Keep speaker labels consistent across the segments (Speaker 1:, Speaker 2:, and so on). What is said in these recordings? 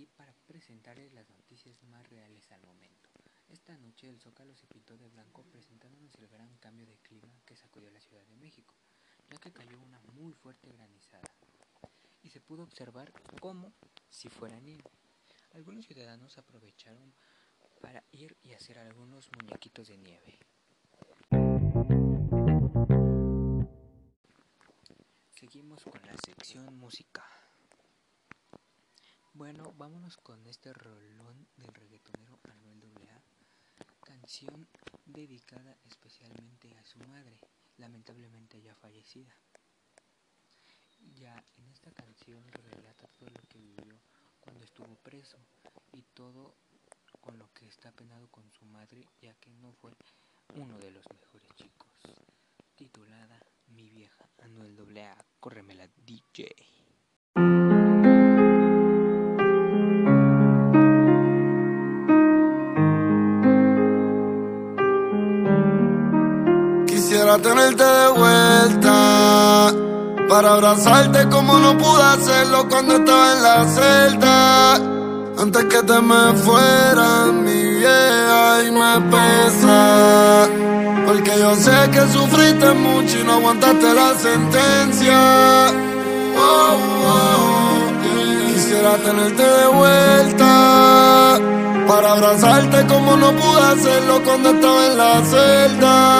Speaker 1: aquí para presentarles las noticias más reales al momento. Esta noche el Zócalo se pintó de blanco presentándonos el gran cambio de clima que sacudió la Ciudad de México, ya que cayó una muy fuerte granizada y se pudo observar como si fuera nieve. Algunos ciudadanos aprovecharon para ir y hacer algunos muñequitos de nieve. Seguimos con la sección música. Bueno, vámonos con este rolón del reggaetonero Anuel AA, canción dedicada especialmente a su madre, lamentablemente ya fallecida. Ya en esta canción relata todo lo que vivió cuando estuvo preso y todo con lo que está penado con su madre, ya que no fue uno de los mejores chicos. Titulada Mi vieja Anuel AA, córremela DJ.
Speaker 2: Quisiera tenerte de vuelta para abrazarte como no pude hacerlo cuando estaba en la celda. Antes que te me fuera mi vieja y me pesa. Porque yo sé que sufriste mucho y no aguantaste la sentencia. Quisiera tenerte de vuelta para abrazarte como no pude hacerlo cuando estaba en la celda.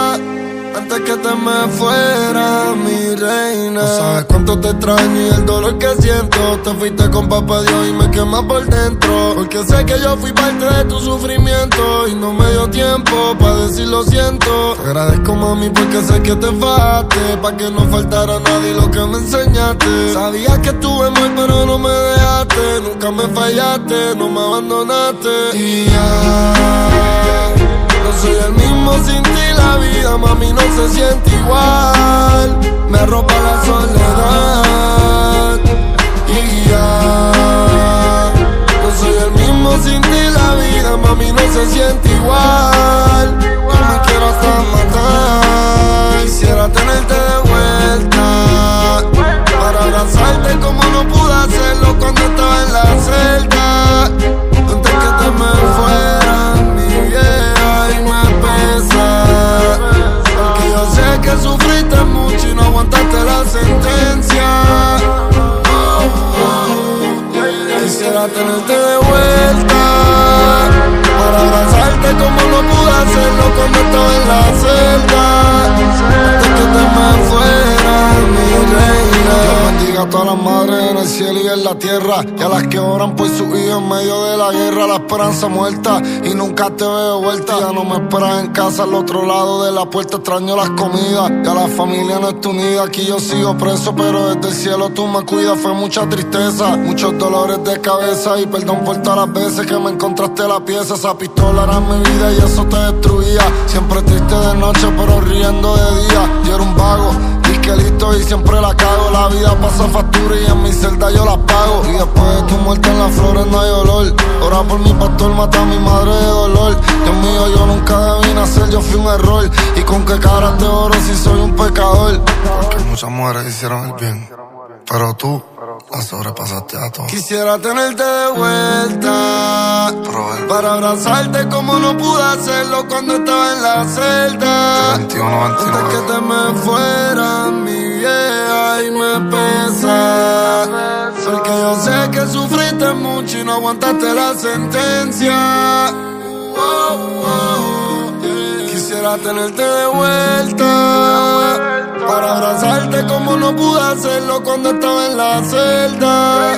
Speaker 2: Que te me fuera, mi reina. No sabes cuánto te extraño y el dolor que siento. Te fuiste con papá Dios y me quema por dentro. Porque sé que yo fui parte de tu sufrimiento. Y no me dio tiempo para decir lo siento. Te agradezco, mami, porque sé que te faste. Pa' que no faltara nadie lo que me enseñaste. Sabía que estuve mal, pero no me dejaste. Nunca me fallaste, no me abandonaste. Y ya. No soy el mismo sin ti, mami, no se siente igual. Me arropa la soledad. Y ya. No soy el mismo sin ti, la vida, mami, no se siente igual. La. Y a las que oran por sus hijos en medio de la guerra. La esperanza muerta y nunca te veo vuelta. Ya no me esperas en casa al otro lado de la puerta. Extraño las comidas. Ya la familia no está unida. Aquí yo sigo preso, pero desde el cielo tú me cuidas. Fue mucha tristeza, muchos dolores de cabeza. Y perdón por todas las veces que me encontraste la pieza. Esa pistola era mi vida y eso te destruía. Siempre triste de noche, pero riendo de día. Yo era un vago. Disque listo y siempre la cago. La vida pasa factura y en mi celda yo la pago. Y después de tu muerte en las flores no hay olor. Ora por mi pastor, mata a mi madre de dolor. Dios mío, yo nunca debí nacer, yo fui un error. Y con qué cara te oro si soy un pecador. Porque muchas mujeres hicieron el bien. Pero tú la sobrepasaste a todo. Quisiera tenerte de vuelta. Para abrazarte como no pude hacerlo cuando estaba en la celda. 21, Antes que te me fuera, mi vieja, y me pesa. Porque yo sé que sufriste mucho y no aguantaste la sentencia. Oh, oh, yeah. Quisiera tenerte de vuelta. Para abrazarte como no pude hacerlo cuando estaba en la celda.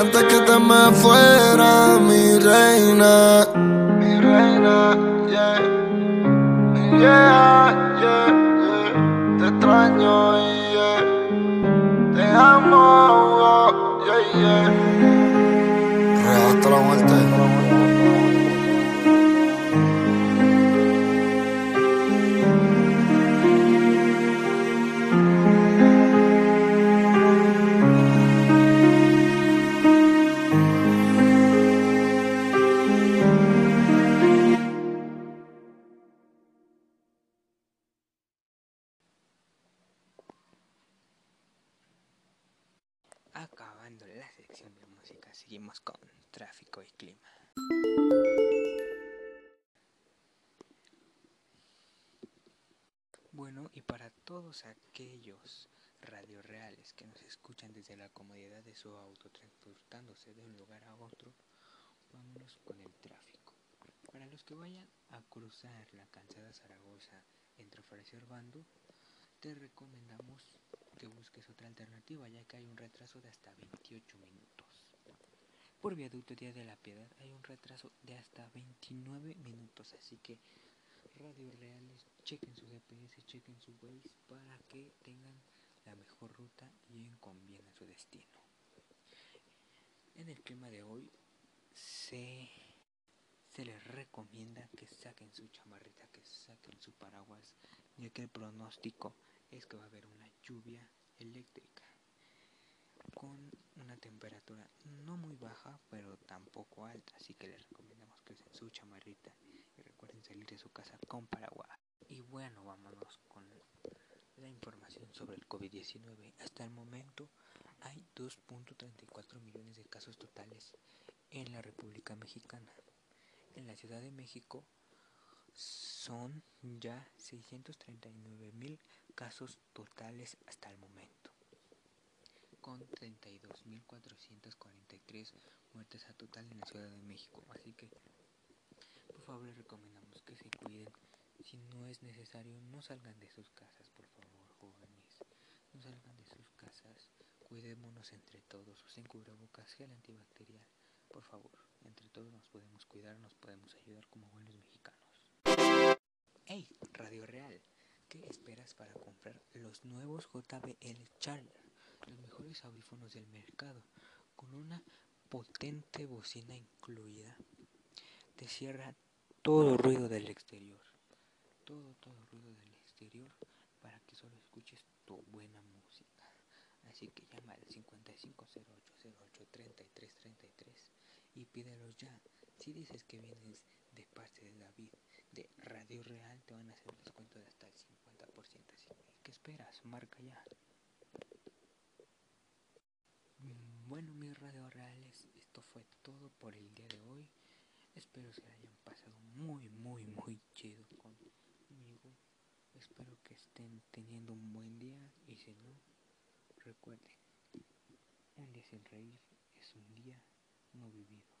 Speaker 2: Antes que te me fuera, mi reina. Mi reina, yeah. Yeah,
Speaker 1: de música, seguimos con tráfico y clima. Bueno, y para todos aquellos radios reales que nos escuchan desde la comodidad de su auto transportándose de un lugar a otro, vámonos con el tráfico. Para los que vayan a cruzar la calzada Zaragoza entre Francia y Urbando, te recomendamos que busques otra alternativa ya que hay un retraso de hasta 28 minutos. Por viaducto Día de la Piedad hay un retraso de hasta 29 minutos, así que radios reales, chequen su GPS, chequen su Waze para que tengan la mejor ruta y lleguen con bien a su destino. En el clima de hoy se, se les recomienda que saquen su chamarrita, que saquen su paraguas, ya que el pronóstico es que va a haber una lluvia eléctrica con una temperatura no muy baja pero tampoco alta así que les recomendamos que usen su chamarrita y recuerden salir de su casa con paraguas. Y bueno vámonos con la información sobre el COVID-19 hasta el momento hay 2.34 millones de casos totales en la República Mexicana. En la Ciudad de México son ya 639 mil casos totales hasta el momento, con 32.443 muertes a total en la Ciudad de México. Así que, por favor, les recomendamos que se cuiden. Si no es necesario, no salgan de sus casas, por favor, jóvenes. No salgan de sus casas. Cuidémonos entre todos. Usen cubrebocas, gel antibacterial. Por favor, entre todos nos podemos cuidar, nos podemos ayudar como buenos ¿qué esperas para comprar los nuevos JBL Charger? Los mejores audífonos del mercado, con una potente bocina incluida. Te cierra todo ruido del exterior. Todo, todo ruido del exterior para que solo escuches tu buena música. Así que llama al 5508083333 y pídelos ya. Si dices que vienes de parte de David de Radio Real te van a hacer un descuento de hasta el 50%. Así ¿qué esperas? Marca ya. Mm, bueno, mis radio reales, esto fue todo por el día de hoy. Espero se hayan pasado muy, muy, muy chido conmigo. Espero que estén teniendo un buen día y si no, recuerden, un día sin reír es un día no vivido.